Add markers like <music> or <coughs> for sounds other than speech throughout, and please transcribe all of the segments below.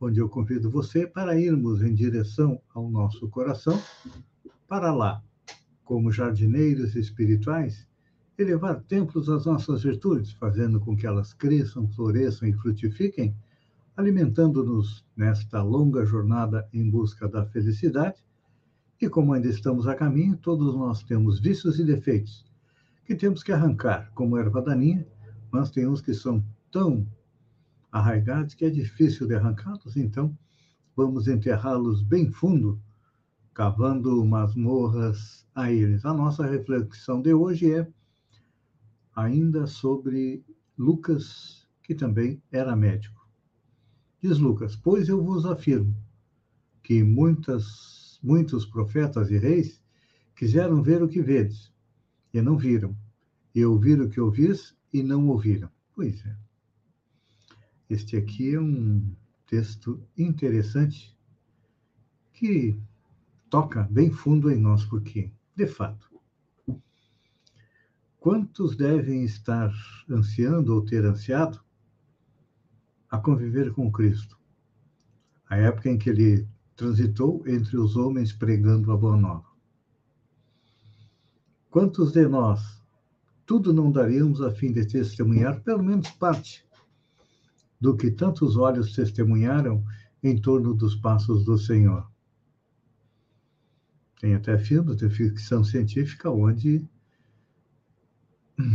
onde eu convido você para irmos em direção ao nosso coração, para lá, como jardineiros espirituais, elevar templos às nossas virtudes, fazendo com que elas cresçam, floresçam e frutifiquem, alimentando-nos nesta longa jornada em busca da felicidade. E como ainda estamos a caminho, todos nós temos vícios e defeitos que temos que arrancar, como erva daninha, mas tem uns que são tão arraigados que é difícil de arrancá-los, então vamos enterrá-los bem fundo, cavando masmorras a eles. A nossa reflexão de hoje é ainda sobre Lucas, que também era médico. Diz Lucas: Pois eu vos afirmo que muitas, muitos profetas e reis quiseram ver o que vedes, e não viram, e ouvir o que ouvis, e não ouviram. Pois é. Este aqui é um texto interessante que toca bem fundo em nós, porque, de fato, quantos devem estar ansiando ou ter ansiado a conviver com Cristo? A época em que ele transitou entre os homens pregando a boa nova. Quantos de nós tudo não daríamos a fim de testemunhar pelo menos parte do que tantos olhos testemunharam em torno dos passos do Senhor. Tem até filmes de ficção científica onde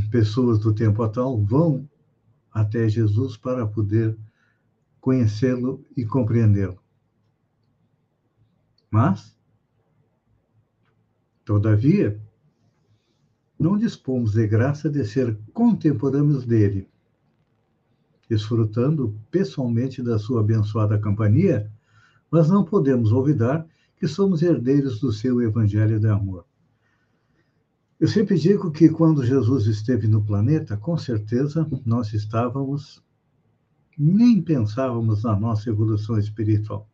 pessoas do tempo atual vão até Jesus para poder conhecê-lo e compreendê-lo. Mas, todavia, não dispomos de graça de ser contemporâneos dele, desfrutando pessoalmente da sua abençoada companhia, mas não podemos olvidar que somos herdeiros do seu evangelho de amor. Eu sempre digo que quando Jesus esteve no planeta, com certeza nós estávamos, nem pensávamos na nossa evolução espiritual.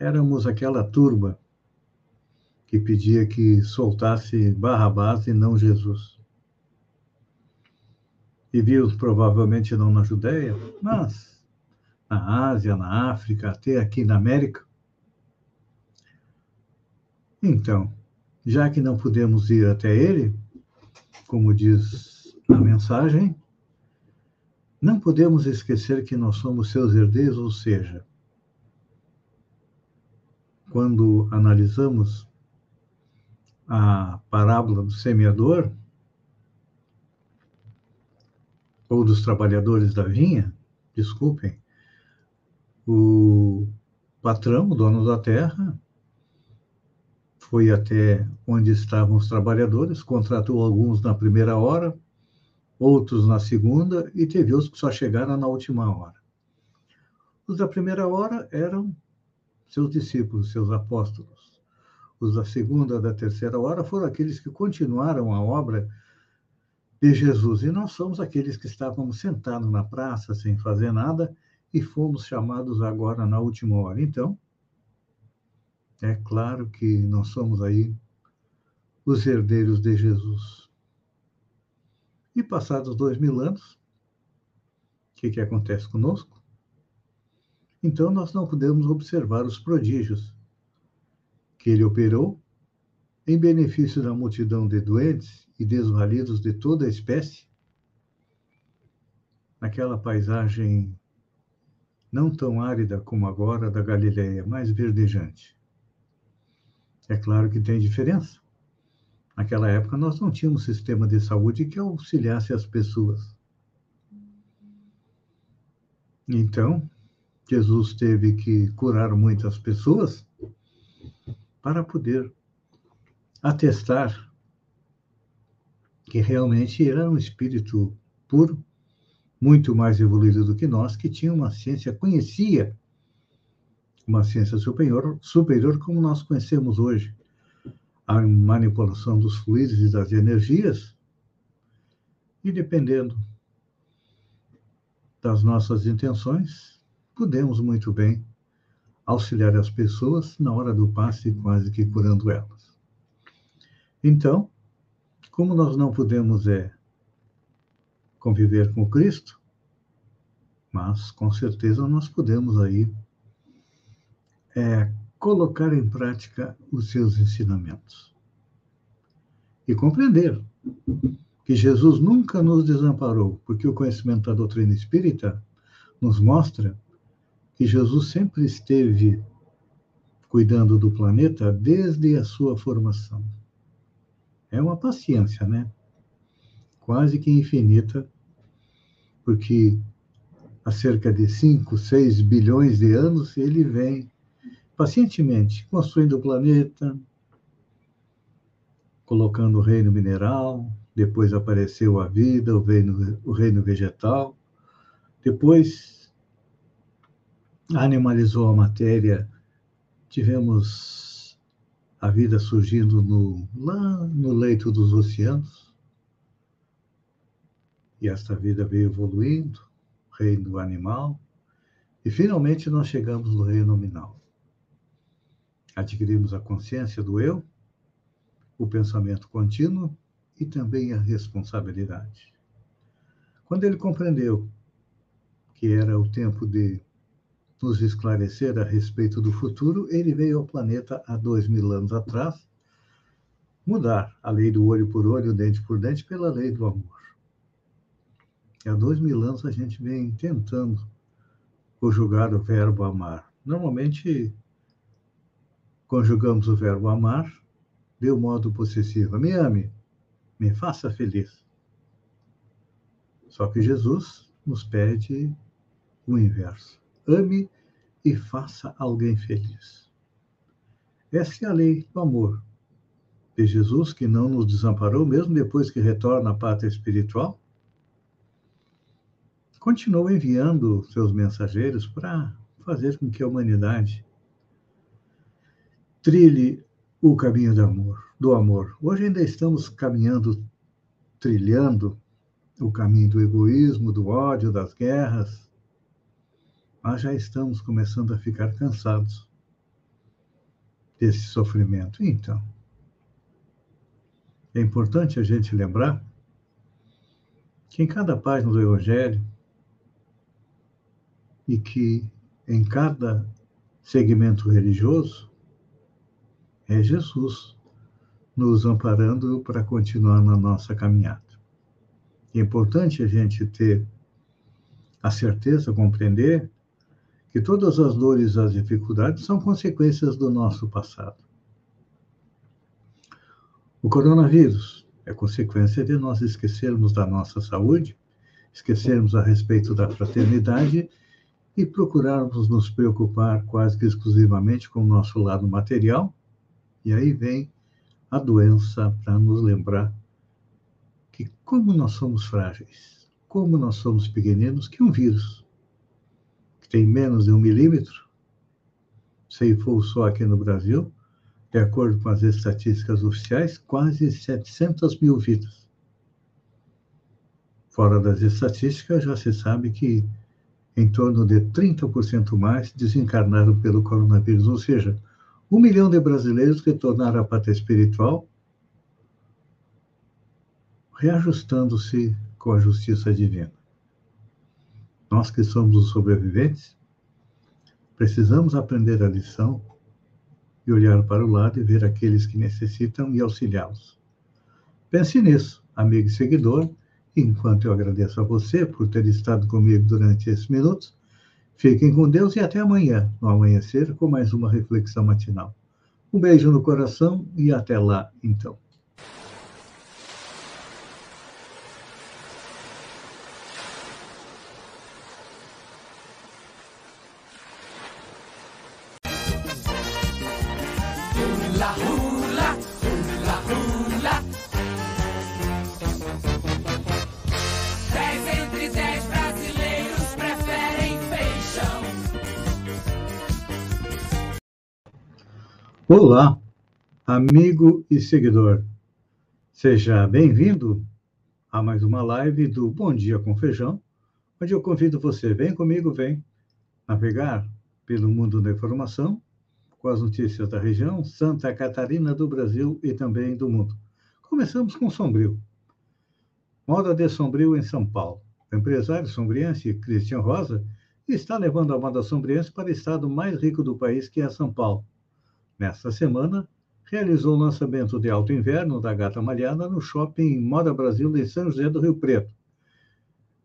Éramos aquela turba que pedia que soltasse Barrabás e não Jesus. Viviam provavelmente não na Judéia, mas na Ásia, na África, até aqui na América. Então, já que não podemos ir até ele, como diz a mensagem, não podemos esquecer que nós somos seus herdeiros, ou seja, quando analisamos a parábola do semeador, ou dos trabalhadores da vinha, desculpem, o patrão, o dono da terra, foi até onde estavam os trabalhadores, contratou alguns na primeira hora, outros na segunda, e teve os que só chegaram na última hora. Os da primeira hora eram seus discípulos, seus apóstolos os da segunda, da terceira hora, foram aqueles que continuaram a obra de Jesus. E nós somos aqueles que estávamos sentados na praça sem fazer nada e fomos chamados agora na última hora. Então, é claro que nós somos aí os herdeiros de Jesus. E passados dois mil anos, o que, que acontece conosco? Então, nós não podemos observar os prodígios que ele operou em benefício da multidão de doentes e desvalidos de toda a espécie, naquela paisagem não tão árida como agora da Galileia, mais verdejante. É claro que tem diferença. Naquela época nós não tínhamos sistema de saúde que auxiliasse as pessoas. Então, Jesus teve que curar muitas pessoas para poder atestar que realmente era um espírito puro, muito mais evoluído do que nós, que tinha uma ciência, conhecia uma ciência superior, superior como nós conhecemos hoje. A manipulação dos fluidos e das energias, e dependendo das nossas intenções, podemos muito bem auxiliar as pessoas na hora do passe, quase que curando elas. Então, como nós não podemos é, conviver com Cristo, mas com certeza nós podemos aí é, colocar em prática os seus ensinamentos e compreender que Jesus nunca nos desamparou, porque o conhecimento da doutrina espírita nos mostra que Jesus sempre esteve cuidando do planeta desde a sua formação. É uma paciência, né? Quase que infinita, porque há cerca de 5, 6 bilhões de anos ele vem pacientemente construindo o planeta, colocando o reino mineral, depois apareceu a vida, o reino, o reino vegetal, depois animalizou a matéria, tivemos a vida surgindo no, lá no leito dos oceanos, e esta vida veio evoluindo, reino animal, e finalmente nós chegamos no reino nominal. Adquirimos a consciência do eu, o pensamento contínuo e também a responsabilidade. Quando ele compreendeu que era o tempo de nos esclarecer a respeito do futuro, ele veio ao planeta há dois mil anos atrás mudar a lei do olho por olho, dente por dente, pela lei do amor. E há dois mil anos a gente vem tentando conjugar o verbo amar. Normalmente conjugamos o verbo amar de um modo possessivo. Me ame, me faça feliz. Só que Jesus nos pede o inverso. Ame e faça alguém feliz. Essa é a lei do amor de Jesus, que não nos desamparou, mesmo depois que retorna à pátria espiritual. Continua enviando seus mensageiros para fazer com que a humanidade trilhe o caminho do amor, do amor. Hoje ainda estamos caminhando, trilhando o caminho do egoísmo, do ódio, das guerras, mas já estamos começando a ficar cansados desse sofrimento. Então, é importante a gente lembrar que em cada página do Evangelho e que em cada segmento religioso é Jesus nos amparando para continuar na nossa caminhada. É importante a gente ter a certeza, compreender que todas as dores e as dificuldades são consequências do nosso passado. O coronavírus é consequência de nós esquecermos da nossa saúde, esquecermos a respeito da fraternidade e procurarmos nos preocupar quase que exclusivamente com o nosso lado material. E aí vem a doença para nos lembrar que, como nós somos frágeis, como nós somos pequeninos, que um vírus tem menos de um milímetro, for só aqui no Brasil, de acordo com as estatísticas oficiais, quase 700 mil vidas. Fora das estatísticas, já se sabe que em torno de 30% mais desencarnaram pelo coronavírus, ou seja, um milhão de brasileiros retornaram à pátria espiritual, reajustando-se com a justiça divina. Nós que somos os sobreviventes, precisamos aprender a lição e olhar para o lado e ver aqueles que necessitam e auxiliá-los. Pense nisso, amigo e seguidor, e enquanto eu agradeço a você por ter estado comigo durante esses minutos, Fiquem com Deus e até amanhã, no amanhecer, com mais uma reflexão matinal. Um beijo no coração e até lá, então. Olá, amigo e seguidor. Seja bem-vindo a mais uma live do Bom Dia com Feijão, onde eu convido você, vem comigo, vem navegar pelo mundo da informação com as notícias da região, Santa Catarina, do Brasil e também do mundo. Começamos com Sombrio. Moda de Sombrio em São Paulo. O empresário sombriense Cristian Rosa está levando a moda sombriense para o estado mais rico do país, que é São Paulo. Nesta semana, realizou o lançamento de alto inverno da Gata Malhada no shopping Moda Brasil em São José do Rio Preto.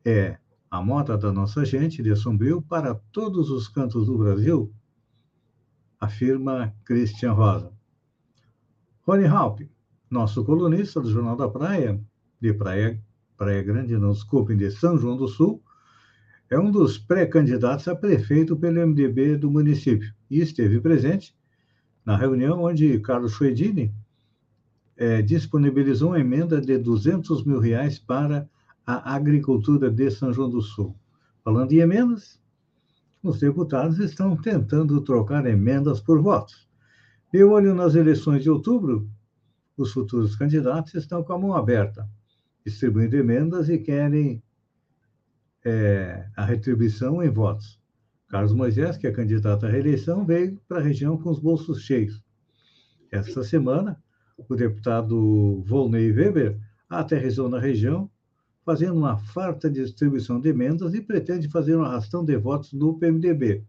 É a moda da nossa gente de Sombrio para todos os cantos do Brasil, afirma Christian Rosa. Rony Halp, nosso colunista do Jornal da Praia, de Praia, Praia Grande, não desculpem, de São João do Sul, é um dos pré-candidatos a prefeito pelo MDB do município e esteve presente na reunião onde Carlos Schwedini é, disponibilizou uma emenda de 200 mil reais para a agricultura de São João do Sul. Falando em emendas, os deputados estão tentando trocar emendas por votos. De olho nas eleições de outubro, os futuros candidatos estão com a mão aberta, distribuindo emendas e querem é, a retribuição em votos. Carlos Moisés, que é candidato à reeleição, veio para a região com os bolsos cheios. Esta semana, o deputado Volney Weber aterrissou na região, fazendo uma farta distribuição de emendas e pretende fazer um arrastão de votos no PMDB.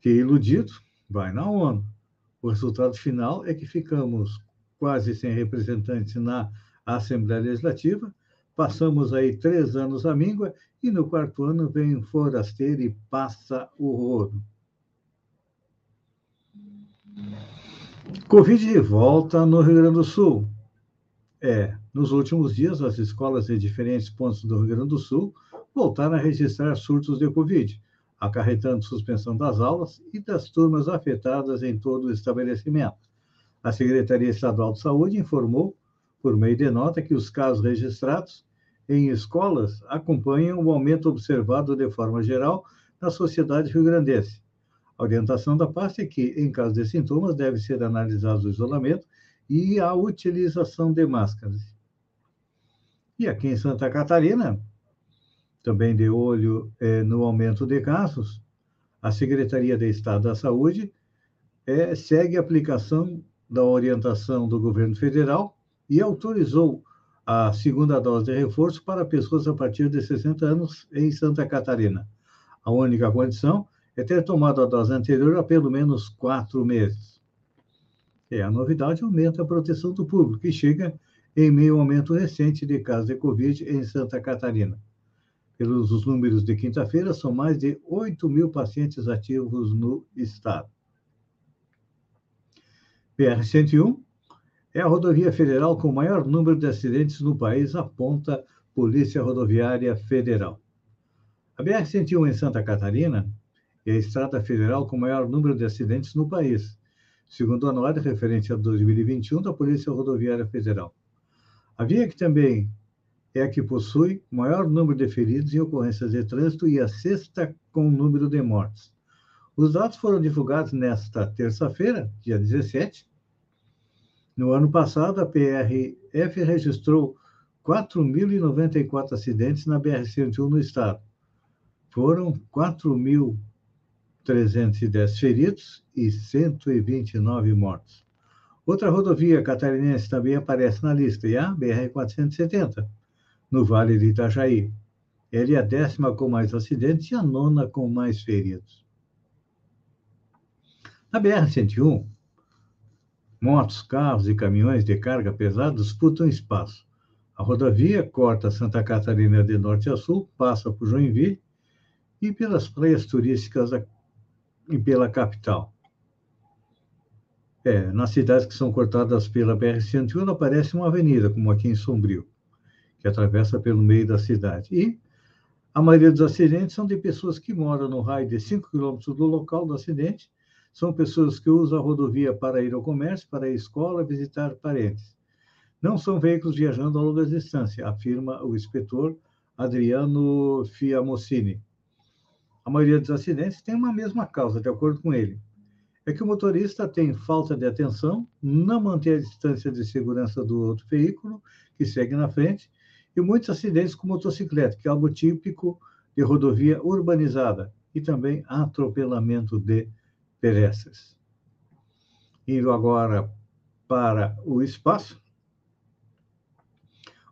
Que iludido, vai na ONU. O resultado final é que ficamos quase sem representantes na Assembleia Legislativa, passamos aí três anos à míngua e no quarto ano vem um forasteiro e passa o rodo. Covid de volta no Rio Grande do Sul. É, nos últimos dias, as escolas de diferentes pontos do Rio Grande do Sul voltaram a registrar surtos de Covid, acarretando suspensão das aulas e das turmas afetadas em todo o estabelecimento. A Secretaria Estadual de Saúde informou, por meio de nota, que os casos registrados em escolas acompanham o aumento observado de forma geral na sociedade rio-grandense. A orientação da pasta é que, em caso de sintomas, deve ser analisado o isolamento e a utilização de máscaras. E aqui em Santa Catarina, também de olho é, no aumento de casos, a Secretaria de Estado da Saúde é, segue a aplicação da orientação do governo federal e autorizou a segunda dose de reforço para pessoas a partir de 60 anos em Santa Catarina. A única condição é ter tomado a dose anterior há pelo menos quatro meses. E a novidade aumenta a proteção do público, e chega em meio ao aumento recente de casos de Covid em Santa Catarina. Pelos números de quinta-feira, são mais de 8 mil pacientes ativos no estado. PR-101 é a rodovia federal com o maior número de acidentes no país, aponta Polícia Rodoviária Federal. A BR-101 em Santa Catarina é a estrada federal com o maior número de acidentes no país, segundo a nota referente a 2021 da Polícia Rodoviária Federal. A via que também é a que possui o maior número de feridos em ocorrências de trânsito e a sexta com o número de mortes. Os dados foram divulgados nesta terça-feira, dia 17, no ano passado, a PRF registrou 4.094 acidentes na BR-101 no estado. Foram 4.310 feridos e 129 mortos. Outra rodovia catarinense também aparece na lista, é a BR-470, no Vale de Itajaí. Ela é a décima com mais acidentes e a nona com mais feridos. Na BR-101, Motos, carros e caminhões de carga pesada disputam espaço. A rodovia corta Santa Catarina de norte a sul, passa por Joinville e pelas praias turísticas e pela capital. É, nas cidades que são cortadas pela BR-101 aparece uma avenida, como aqui em Sombrio, que atravessa pelo meio da cidade. E a maioria dos acidentes são de pessoas que moram no raio de 5 quilômetros do local do acidente são pessoas que usam a rodovia para ir ao comércio, para ir à escola, visitar parentes. Não são veículos viajando a longa distância, afirma o inspetor Adriano Fiamocini. A maioria dos acidentes tem uma mesma causa, de acordo com ele. é que o motorista tem falta de atenção, não mantém a distância de segurança do outro veículo que segue na frente e muitos acidentes com motocicleta, que é algo típico de rodovia urbanizada, e também atropelamento de pedestres. Indo agora para o espaço.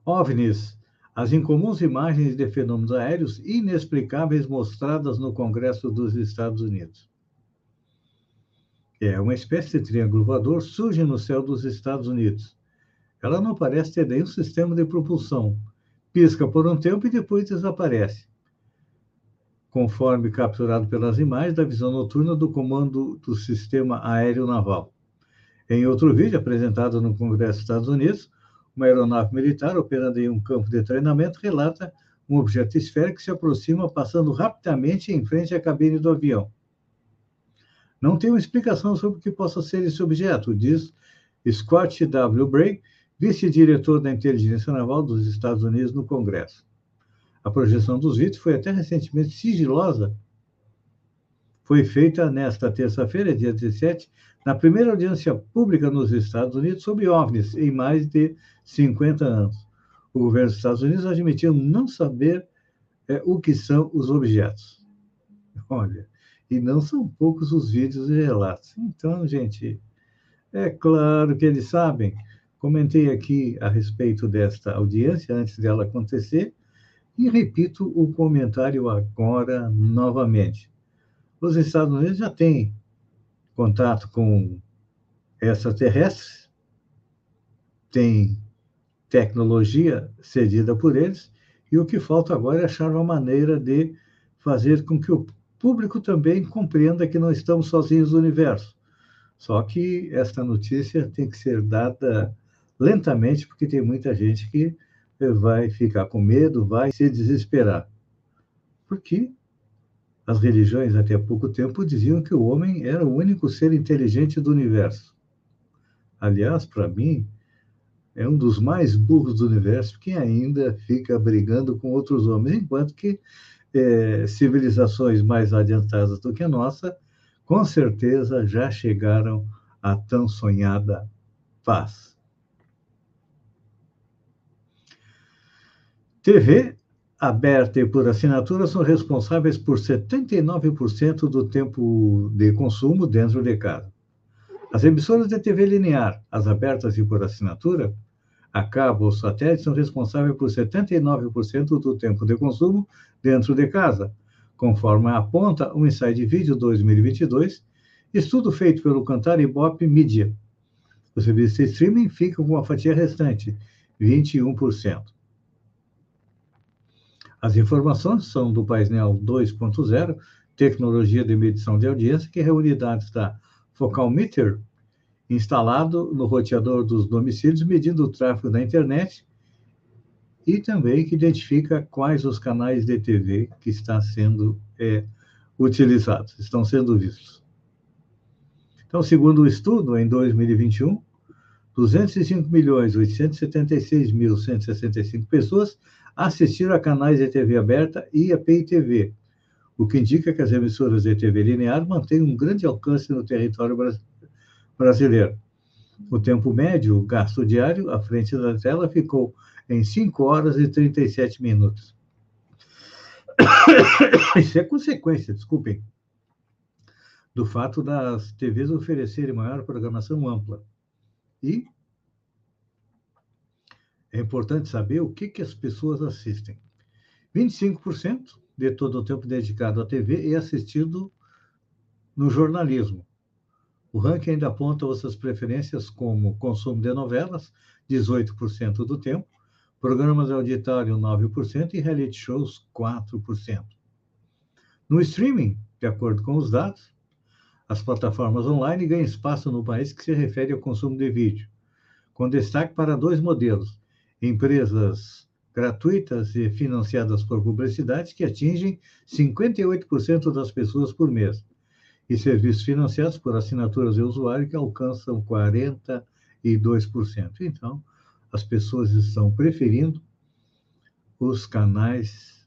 OVNIs, as incomuns imagens de fenômenos aéreos inexplicáveis mostradas no Congresso dos Estados Unidos. É uma espécie de triângulo voador surge no céu dos Estados Unidos. Ela não parece ter nenhum sistema de propulsão. Pisca por um tempo e depois desaparece conforme capturado pelas imagens da visão noturna do Comando do Sistema Aéreo Naval. Em outro vídeo apresentado no Congresso dos Estados Unidos, uma aeronave militar operando em um campo de treinamento relata um objeto esférico que se aproxima passando rapidamente em frente à cabine do avião. Não tem uma explicação sobre o que possa ser esse objeto, diz Scott W. Bray, vice-diretor da Inteligência Naval dos Estados Unidos no Congresso. A projeção dos vídeos foi até recentemente sigilosa. Foi feita nesta terça-feira, dia 17, na primeira audiência pública nos Estados Unidos sobre OVNIs em mais de 50 anos. O governo dos Estados Unidos admitiu não saber é, o que são os objetos. <laughs> Olha, e não são poucos os vídeos e relatos. Então, gente, é claro que eles sabem. Comentei aqui a respeito desta audiência antes dela acontecer e repito o comentário agora novamente. Os Estados Unidos já têm contato com extraterrestres, têm tecnologia cedida por eles, e o que falta agora é achar uma maneira de fazer com que o público também compreenda que não estamos sozinhos no universo. Só que esta notícia tem que ser dada lentamente, porque tem muita gente que vai ficar com medo, vai se desesperar. Porque as religiões, até pouco tempo, diziam que o homem era o único ser inteligente do universo. Aliás, para mim, é um dos mais burros do universo que ainda fica brigando com outros homens, enquanto que é, civilizações mais adiantadas do que a nossa, com certeza já chegaram à tão sonhada paz. TV aberta e por assinatura são responsáveis por 79% do tempo de consumo dentro de casa. As emissoras de TV linear, as abertas e por assinatura, a cabo ou satélite, são responsáveis por 79% do tempo de consumo dentro de casa, conforme aponta o Inside Video 2022, estudo feito pelo Cantar Ibope Media. Os serviços de streaming ficam com a fatia restante, 21%. As informações são do painel 2.0, tecnologia de medição de audiência, que reúne dados da Focal Meter, instalado no roteador dos domicílios, medindo o tráfego da internet e também que identifica quais os canais de TV que estão sendo é, utilizados, estão sendo vistos. Então, segundo o estudo, em 2021, 205.876.165 pessoas assistiram a canais de TV aberta e a Pay TV, o que indica que as emissoras de TV linear mantêm um grande alcance no território brasileiro. O tempo médio, o gasto diário, à frente da tela, ficou em 5 horas e 37 minutos. <coughs> Isso é consequência, desculpem, do fato das TVs oferecerem maior programação ampla. E é importante saber o que, que as pessoas assistem. 25% de todo o tempo dedicado à TV é assistido no jornalismo. O ranking ainda aponta outras preferências como consumo de novelas, 18% do tempo, programas de auditório, 9%, e reality shows, 4%. No streaming, de acordo com os dados, as plataformas online ganham espaço no país que se refere ao consumo de vídeo, com destaque para dois modelos, empresas gratuitas e financiadas por publicidade que atingem 58% das pessoas por mês, e serviços financiados por assinaturas de usuário que alcançam 42%. Então, as pessoas estão preferindo os canais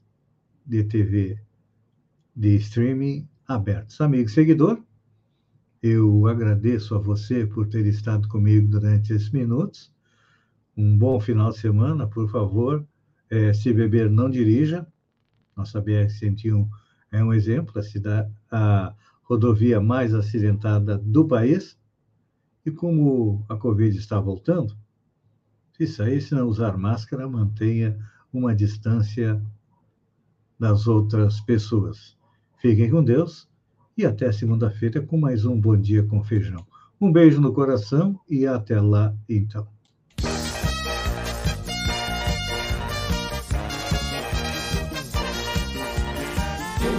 de TV de streaming abertos. Amigo seguidor, Eu agradeço a você por ter estado comigo durante esses minutos. Um bom final de semana, por favor. É, se beber, não dirija. Nossa BR-101 é um exemplo, a, cidade, a rodovia mais acidentada do país. E como a Covid está voltando, se sair, se não usar máscara, mantenha uma distância das outras pessoas. Fiquem com Deus e até segunda-feira com mais um Bom Dia com Feijão. Um beijo no coração e até lá, então.